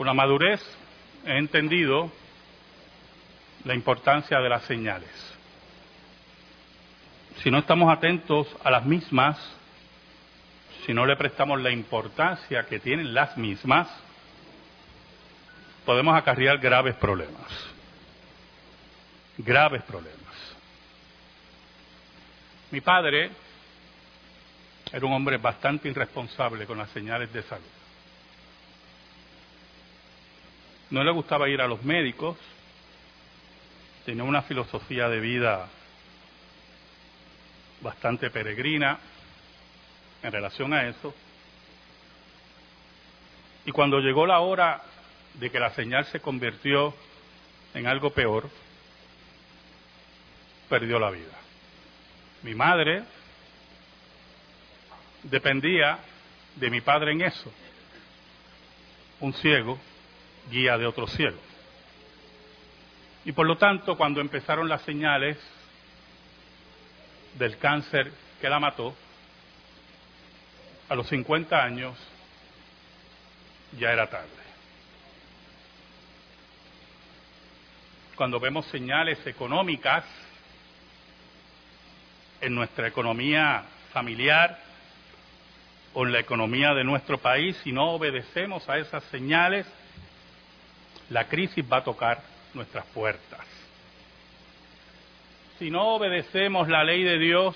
Con la madurez he entendido la importancia de las señales. Si no estamos atentos a las mismas, si no le prestamos la importancia que tienen las mismas, podemos acarrear graves problemas. Graves problemas. Mi padre era un hombre bastante irresponsable con las señales de salud. No le gustaba ir a los médicos, tenía una filosofía de vida bastante peregrina en relación a eso. Y cuando llegó la hora de que la señal se convirtió en algo peor, perdió la vida. Mi madre dependía de mi padre en eso. Un ciego guía de otro ciego. Y por lo tanto, cuando empezaron las señales del cáncer que la mató, a los 50 años ya era tarde. Cuando vemos señales económicas en nuestra economía familiar o en la economía de nuestro país, si no obedecemos a esas señales, la crisis va a tocar nuestras puertas. Si no obedecemos la ley de Dios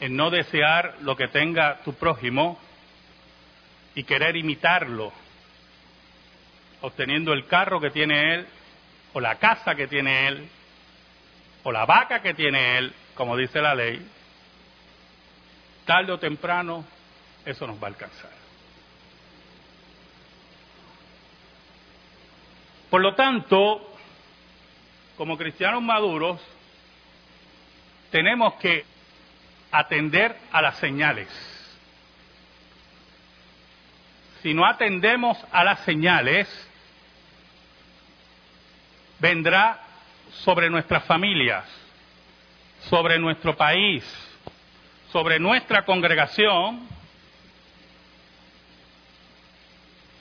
en no desear lo que tenga tu prójimo y querer imitarlo, obteniendo el carro que tiene él, o la casa que tiene él, o la vaca que tiene él, como dice la ley, tarde o temprano eso nos va a alcanzar. Por lo tanto, como cristianos maduros, tenemos que atender a las señales. Si no atendemos a las señales, vendrá sobre nuestras familias, sobre nuestro país, sobre nuestra congregación,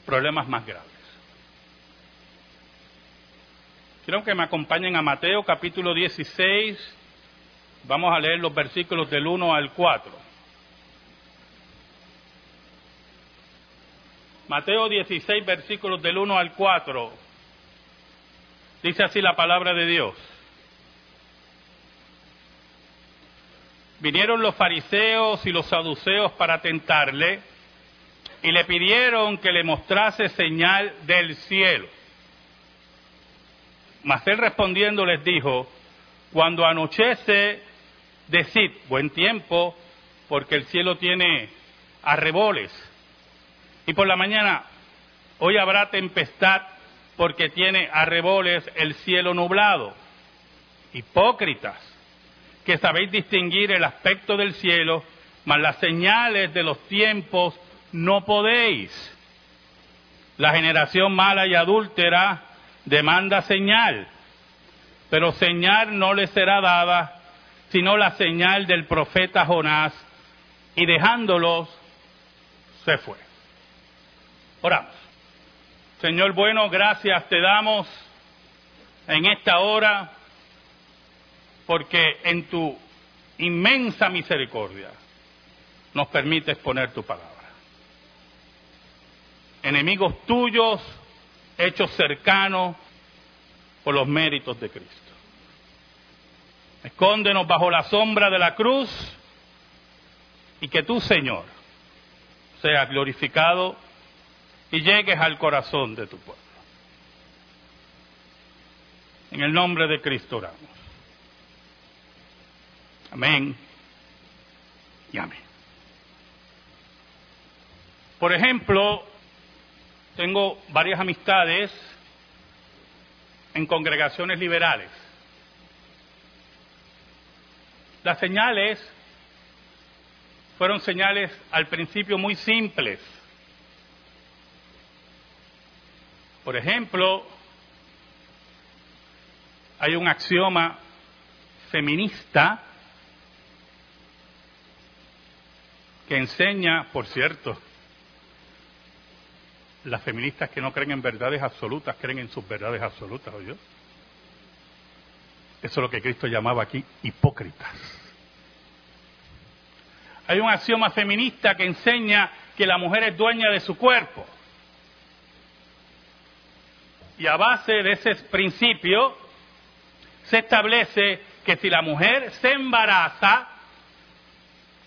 problemas más graves. Quiero que me acompañen a Mateo capítulo 16. Vamos a leer los versículos del 1 al 4. Mateo 16, versículos del 1 al 4. Dice así la palabra de Dios. Vinieron los fariseos y los saduceos para tentarle y le pidieron que le mostrase señal del cielo. Mas él respondiendo les dijo, cuando anochece, decid, buen tiempo, porque el cielo tiene arreboles. Y por la mañana, hoy habrá tempestad, porque tiene arreboles el cielo nublado. Hipócritas, que sabéis distinguir el aspecto del cielo, mas las señales de los tiempos no podéis. La generación mala y adúltera demanda señal, pero señal no le será dada sino la señal del profeta Jonás, y dejándolos se fue. Oramos. Señor bueno, gracias te damos en esta hora, porque en tu inmensa misericordia nos permites poner tu palabra. Enemigos tuyos hechos cercanos por los méritos de Cristo. Escóndenos bajo la sombra de la cruz y que tú, Señor, seas glorificado y llegues al corazón de tu pueblo. En el nombre de Cristo oramos. Amén y amén. Por ejemplo, tengo varias amistades en congregaciones liberales. Las señales fueron señales al principio muy simples. Por ejemplo, hay un axioma feminista que enseña, por cierto, las feministas que no creen en verdades absolutas creen en sus verdades absolutas, ¿oyó? Eso es lo que Cristo llamaba aquí hipócritas. Hay un axioma feminista que enseña que la mujer es dueña de su cuerpo. Y a base de ese principio se establece que si la mujer se embaraza,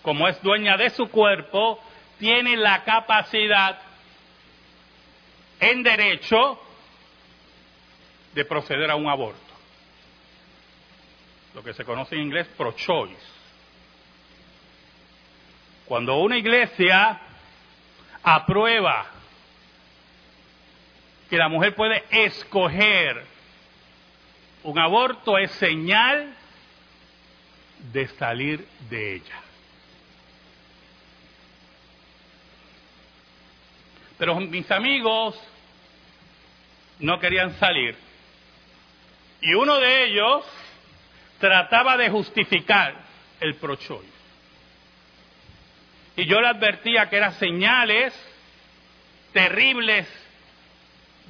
como es dueña de su cuerpo, tiene la capacidad en derecho de proceder a un aborto. Lo que se conoce en inglés pro-choice. Cuando una iglesia aprueba que la mujer puede escoger un aborto, es señal de salir de ella. Pero mis amigos no querían salir. Y uno de ellos trataba de justificar el pro Y yo le advertía que eran señales terribles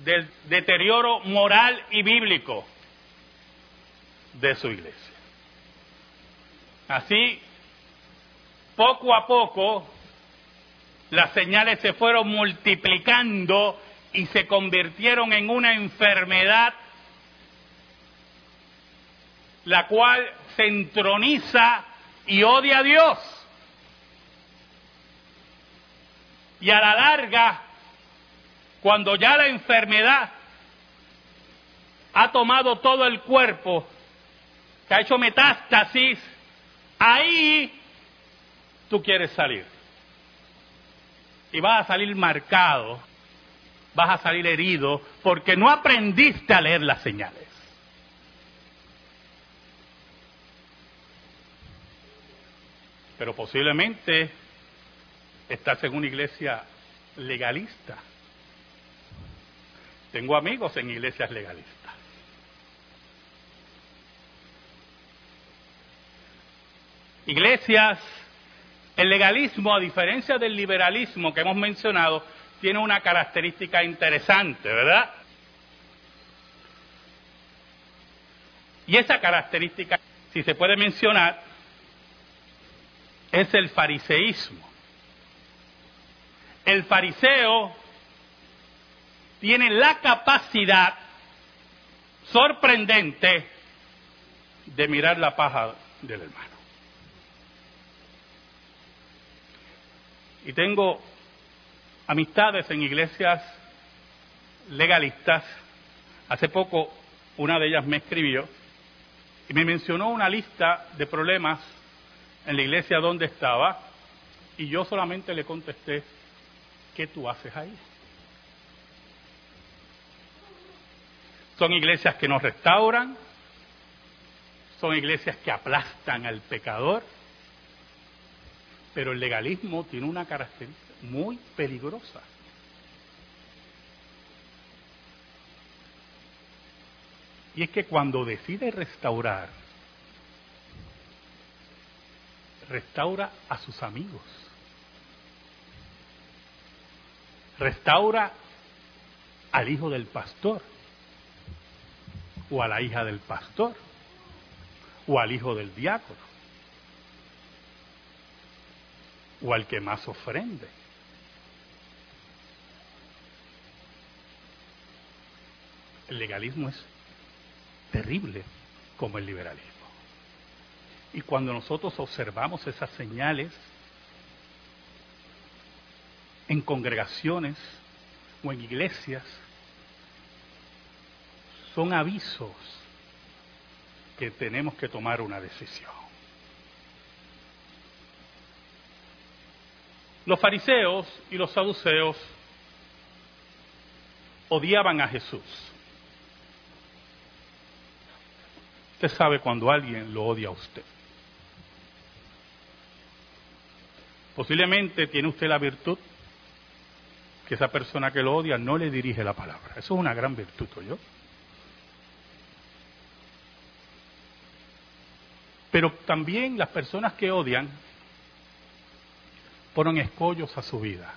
del deterioro moral y bíblico de su iglesia. Así, poco a poco, las señales se fueron multiplicando y se convirtieron en una enfermedad la cual se entroniza y odia a Dios. Y a la larga, cuando ya la enfermedad ha tomado todo el cuerpo, que ha hecho metástasis, ahí tú quieres salir y vas a salir marcado, vas a salir herido, porque no aprendiste a leer las señales. Pero posiblemente estás en una iglesia legalista. Tengo amigos en iglesias legalistas. Iglesias el legalismo, a diferencia del liberalismo que hemos mencionado, tiene una característica interesante, ¿verdad? Y esa característica, si se puede mencionar, es el fariseísmo. El fariseo tiene la capacidad sorprendente de mirar la paja del hermano. Y tengo amistades en iglesias legalistas. Hace poco una de ellas me escribió y me mencionó una lista de problemas en la iglesia donde estaba y yo solamente le contesté, ¿qué tú haces ahí? Son iglesias que nos restauran, son iglesias que aplastan al pecador, pero el legalismo tiene una característica muy peligrosa. Y es que cuando decide restaurar, restaura a sus amigos. Restaura al hijo del pastor, o a la hija del pastor, o al hijo del diácono. o al que más ofrende. El legalismo es terrible como el liberalismo. Y cuando nosotros observamos esas señales en congregaciones o en iglesias, son avisos que tenemos que tomar una decisión. Los fariseos y los saduceos odiaban a Jesús. Usted sabe cuando alguien lo odia a usted. Posiblemente tiene usted la virtud que esa persona que lo odia no le dirige la palabra. Eso es una gran virtud, yo. Pero también las personas que odian ponen escollos a su vida.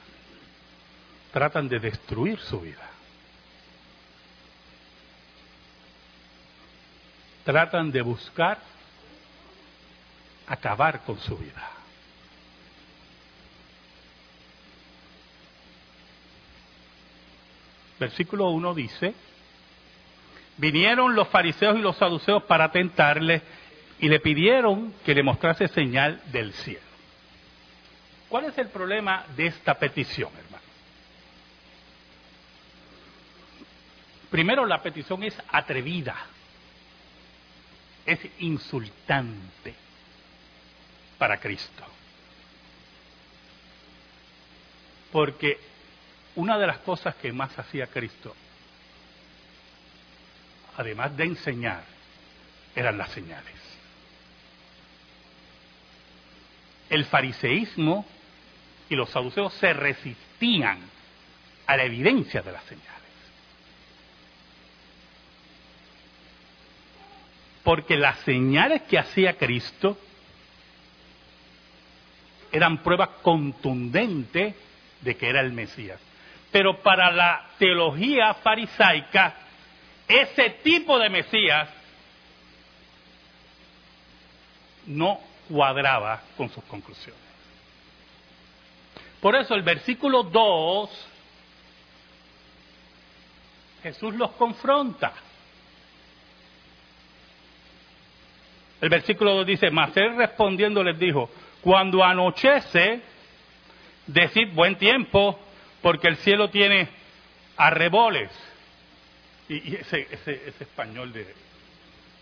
tratan de destruir su vida. Tratan de buscar acabar con su vida. Versículo 1 dice, vinieron los fariseos y los saduceos para tentarle y le pidieron que le mostrase señal del cielo. ¿Cuál es el problema de esta petición, hermano? Primero, la petición es atrevida, es insultante para Cristo. Porque una de las cosas que más hacía Cristo, además de enseñar, eran las señales. El fariseísmo y los saduceos se resistían a la evidencia de las señales. Porque las señales que hacía Cristo eran pruebas contundentes de que era el Mesías. Pero para la teología farisaica, ese tipo de Mesías no cuadraba con sus conclusiones. Por eso el versículo 2, Jesús los confronta. El versículo 2 dice, mas él respondiendo les dijo, cuando anochece, decid buen tiempo, porque el cielo tiene arreboles. Y, ese, ese, español de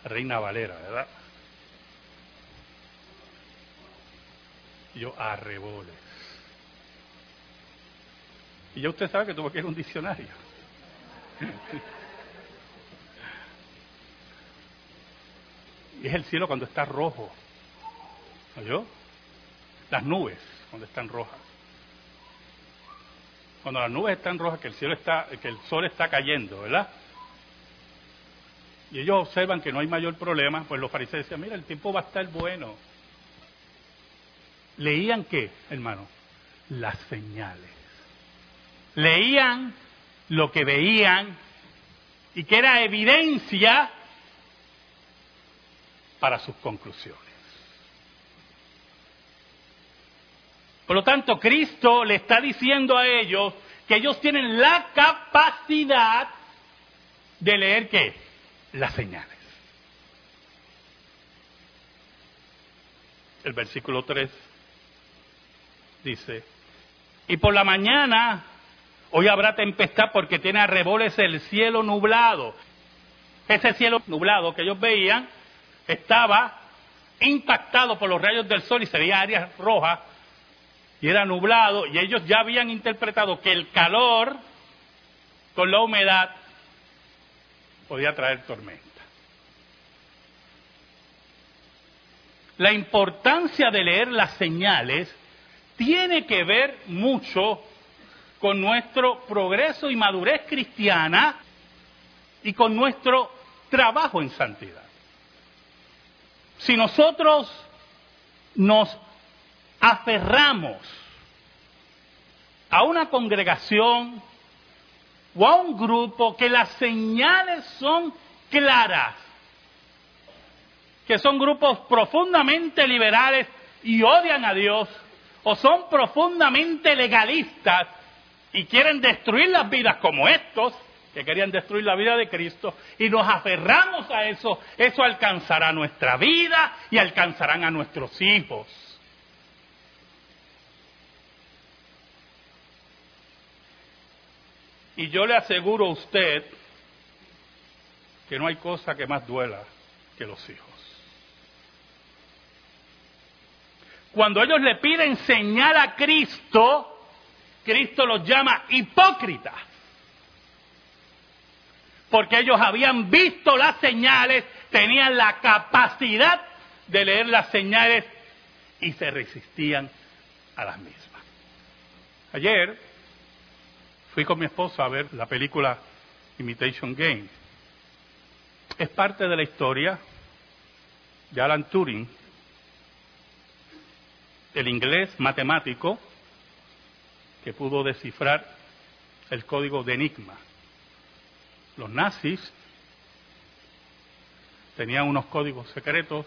Reina Valera, ¿verdad? yo arreboles. Y ya usted sabe que tuvo que ir a un diccionario. y es el cielo cuando está rojo. ¿Oyó? Las nubes cuando están rojas. Cuando las nubes están rojas, que el cielo está, que el sol está cayendo, ¿verdad? Y ellos observan que no hay mayor problema, pues los fariseos decían, mira, el tiempo va a estar bueno. ¿Leían qué, hermano? Las señales. Leían lo que veían y que era evidencia para sus conclusiones. Por lo tanto, Cristo le está diciendo a ellos que ellos tienen la capacidad de leer qué? Las señales. El versículo 3 dice, y por la mañana hoy habrá tempestad porque tiene arreboles el cielo nublado. Ese cielo nublado que ellos veían estaba impactado por los rayos del sol y se veía áreas rojas y era nublado y ellos ya habían interpretado que el calor con la humedad podía traer tormenta. La importancia de leer las señales tiene que ver mucho con nuestro progreso y madurez cristiana y con nuestro trabajo en santidad. Si nosotros nos aferramos a una congregación o a un grupo que las señales son claras, que son grupos profundamente liberales y odian a Dios, o son profundamente legalistas y quieren destruir las vidas como estos, que querían destruir la vida de Cristo, y nos aferramos a eso, eso alcanzará nuestra vida y alcanzarán a nuestros hijos. Y yo le aseguro a usted que no hay cosa que más duela que los hijos. Cuando ellos le piden señal a Cristo, Cristo los llama hipócritas. Porque ellos habían visto las señales, tenían la capacidad de leer las señales y se resistían a las mismas. Ayer fui con mi esposa a ver la película Imitation Game. Es parte de la historia de Alan Turing, el inglés matemático que pudo descifrar el código de Enigma. Los nazis tenían unos códigos secretos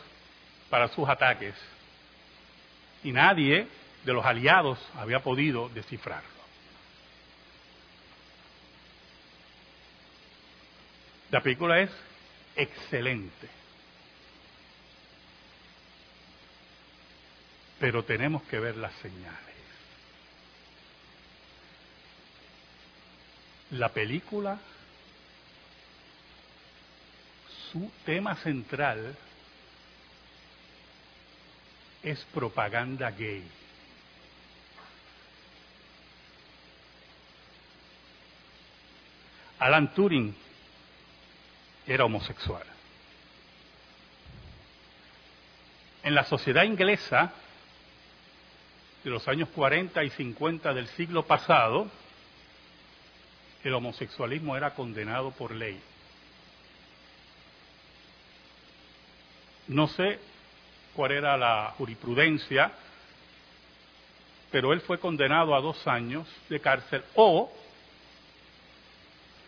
para sus ataques y nadie de los aliados había podido descifrarlo. La película es excelente, pero tenemos que ver las señales. La película, su tema central es propaganda gay. Alan Turing era homosexual. En la sociedad inglesa de los años 40 y 50 del siglo pasado, el homosexualismo era condenado por ley. No sé cuál era la jurisprudencia, pero él fue condenado a dos años de cárcel o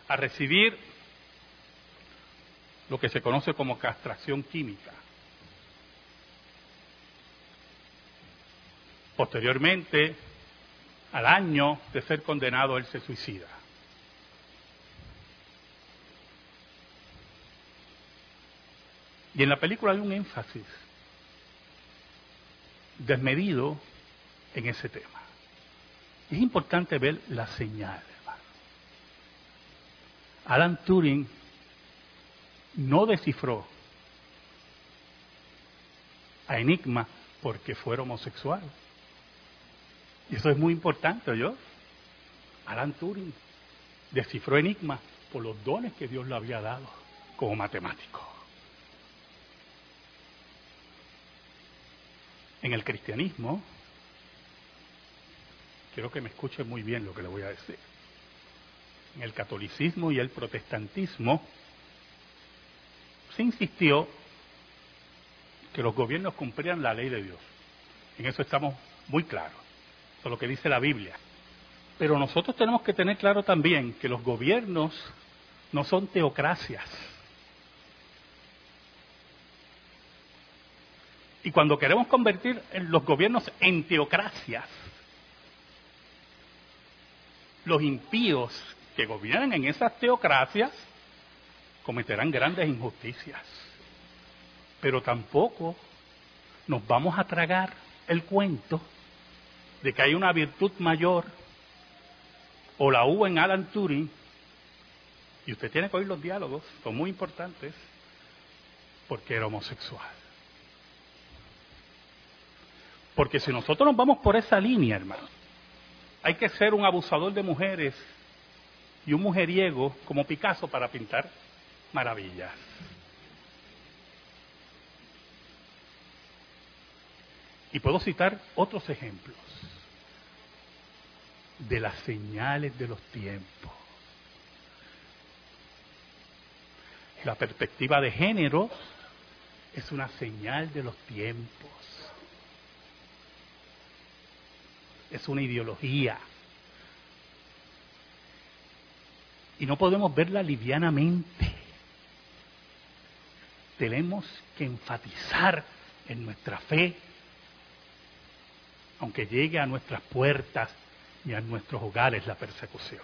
a recibir lo que se conoce como castración química. Posteriormente, al año de ser condenado, él se suicida. Y en la película hay un énfasis desmedido en ese tema. Es importante ver la señal. Alan Turing no descifró a Enigma porque fuera homosexual. Y eso es muy importante, ¿yo? Alan Turing descifró Enigma por los dones que Dios le había dado como matemático. En el cristianismo, quiero que me escuchen muy bien lo que le voy a decir. En el catolicismo y el protestantismo se insistió que los gobiernos cumplieran la ley de Dios. En eso estamos muy claros. Eso es lo que dice la Biblia. Pero nosotros tenemos que tener claro también que los gobiernos no son teocracias. Y cuando queremos convertir los gobiernos en teocracias, los impíos que gobiernan en esas teocracias cometerán grandes injusticias. Pero tampoco nos vamos a tragar el cuento de que hay una virtud mayor o la hubo en Alan Turing, y usted tiene que oír los diálogos, son muy importantes, porque era homosexual. Porque si nosotros nos vamos por esa línea, hermano, hay que ser un abusador de mujeres y un mujeriego como Picasso para pintar maravillas. Y puedo citar otros ejemplos de las señales de los tiempos. La perspectiva de género es una señal de los tiempos. Es una ideología. Y no podemos verla livianamente. Tenemos que enfatizar en nuestra fe, aunque llegue a nuestras puertas y a nuestros hogares la persecución.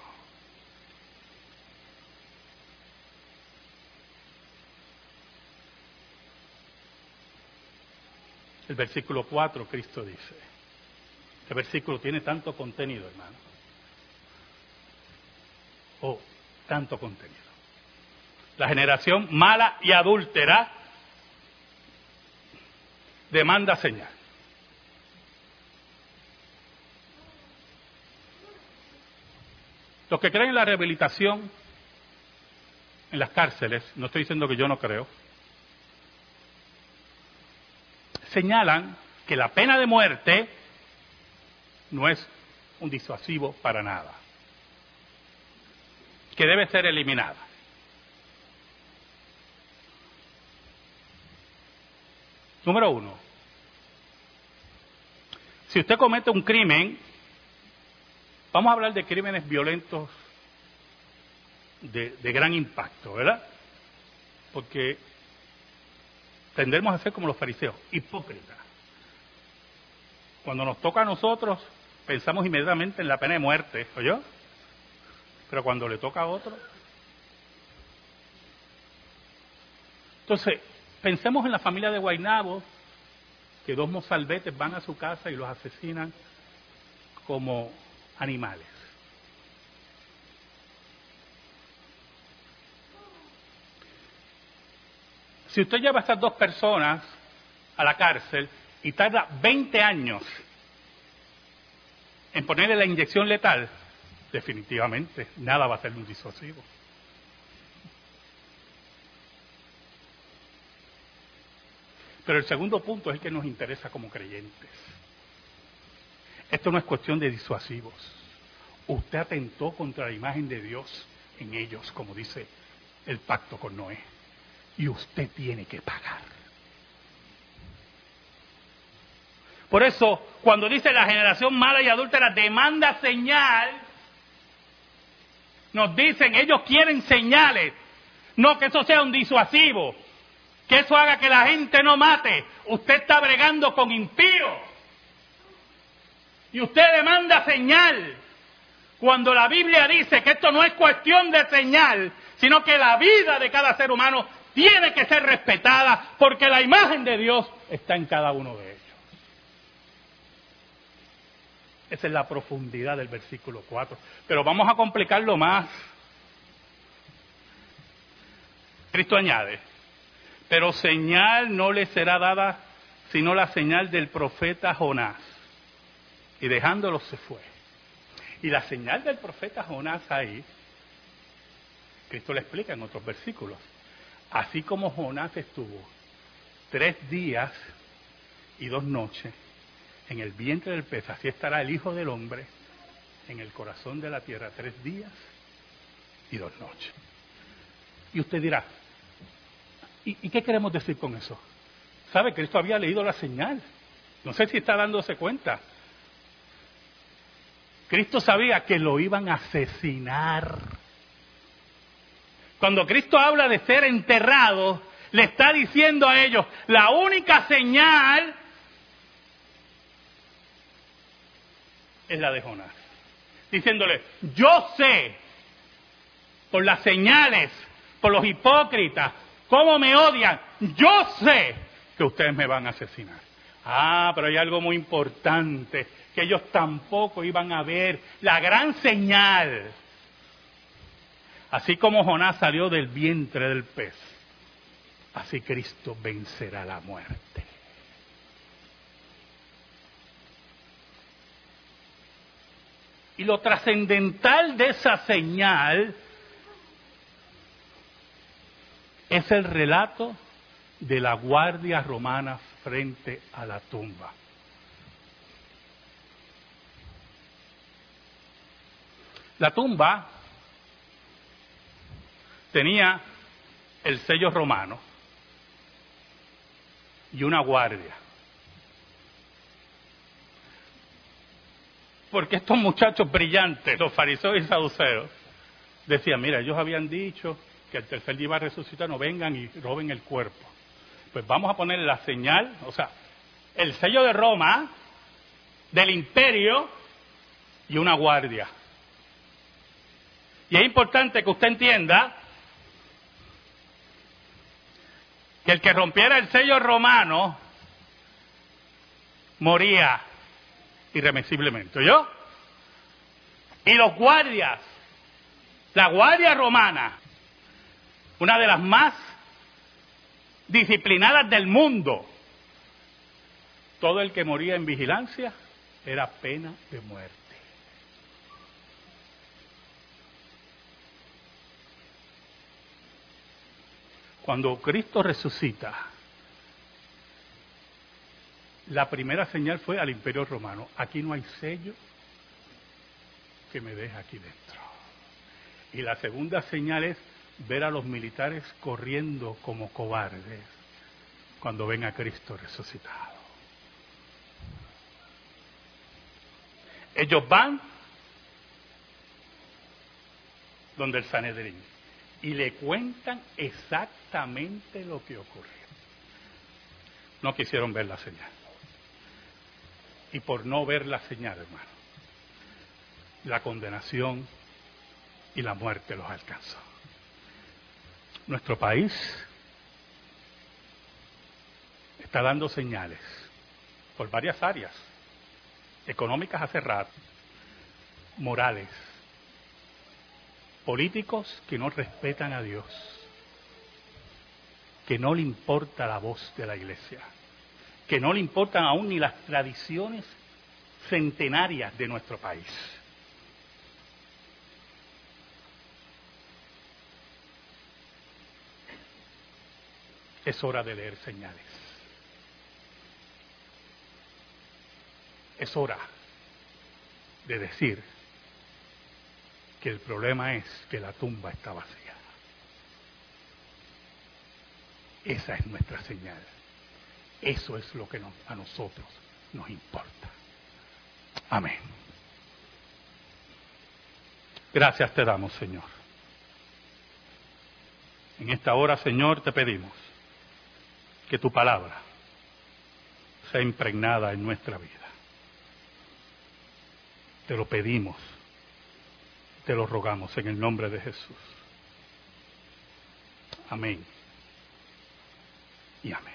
El versículo 4, Cristo dice, este versículo tiene tanto contenido, hermano. Oh, tanto contenido. La generación mala y adúltera demanda señal. Los que creen en la rehabilitación en las cárceles, no estoy diciendo que yo no creo, señalan que la pena de muerte no es un disuasivo para nada, que debe ser eliminada. Número uno, si usted comete un crimen, vamos a hablar de crímenes violentos de, gran impacto, ¿verdad? Porque tendremos a ser como los fariseos, hipócritas. Cuando nos toca a nosotros, pensamos inmediatamente en la pena de muerte, ¿oyó? Pero cuando le toca a otro. Entonces, pensemos en la familia de Guainabo, que dos mozalbetes van a su casa y los asesinan como animales. Si usted lleva a estas dos personas a la cárcel y tarda 20 años en ponerle la inyección letal, definitivamente nada va a ser un disuasivo. Pero el segundo punto es el que nos interesa como creyentes. Esto no es cuestión de disuasivos. Usted atentó contra la imagen de Dios en ellos, como dice el pacto con Noé y usted tiene que pagar. Por eso, cuando dice la generación mala y adúltera demanda señal, nos dicen, ellos quieren señales, no que eso sea un disuasivo, que eso haga que la gente no mate. Usted está bregando con impíos. Y usted demanda señal. Cuando la Biblia dice que esto no es cuestión de señal, sino que la vida de cada ser humano tiene que ser respetada porque la imagen de Dios está en cada uno de ellos. Esa es la profundidad del versículo 4. Pero vamos a complicarlo más. Cristo añade, pero señal no le será dada sino la señal del profeta Jonás. Y dejándolo se fue. Y la señal del profeta Jonás ahí, Cristo le explica en otros versículos, Así como Jonás estuvo tres días y dos noches en el vientre del pez, así estará el Hijo del Hombre en el corazón de la tierra tres días y dos noches. Y usted dirá, ¿y, ¿y qué queremos decir con eso? ¿Sabe? Cristo había leído la señal. No sé si está dándose cuenta. Cristo sabía que lo iban a asesinar. Cuando Cristo habla de ser enterrado, le está diciendo a ellos, la única señal es la de Jonás. Diciéndole, yo sé por las señales, por los hipócritas, cómo me odian, yo sé que ustedes me van a asesinar. Ah, pero hay algo muy importante, que ellos tampoco iban a ver la gran señal Así como Jonás salió del vientre del pez, así Cristo vencerá la muerte. Y lo trascendental de esa señal es el relato de la guardia romana frente a la tumba. La tumba tenía el sello romano y una guardia. Porque estos muchachos brillantes, los fariseos y saduceos, decían, mira, ellos habían dicho que el tercer día iba a resucitar, no vengan y roben el cuerpo. Pues vamos a poner la señal, o sea, el sello de Roma, del imperio y una guardia. Y es importante que usted entienda que el que rompiera el sello romano moría irremisiblemente, ¿yo? Y los guardias, la guardia romana, una de las más disciplinadas del mundo, todo el que moría en vigilancia era pena de muerte. Cuando Cristo resucita, la primera señal fue al imperio romano. Aquí no hay sello que me deje aquí dentro. Y la segunda señal es ver a los militares corriendo como cobardes cuando ven a Cristo resucitado. Ellos van donde el Sanedrín y le cuentan exactamente lo que ocurrió. No quisieron ver la señal. Y por no ver la señal, hermano, la condenación y la muerte los alcanzó. Nuestro país está dando señales por varias áreas, económicas hace rato, morales, políticos que no respetan a Dios, que no le importa la voz de la iglesia, que no le importan aún ni las tradiciones centenarias de nuestro país. Es hora de leer señales. Es hora de decir que el problema es que la tumba está vacía. Esa es nuestra señal. Eso es lo que a nosotros nos importa. Amén. Gracias te damos, Señor. En esta hora, Señor, te pedimos que tu palabra sea impregnada en nuestra vida. Te lo pedimos, te lo rogamos en el nombre de Jesús. Amén. Y amén.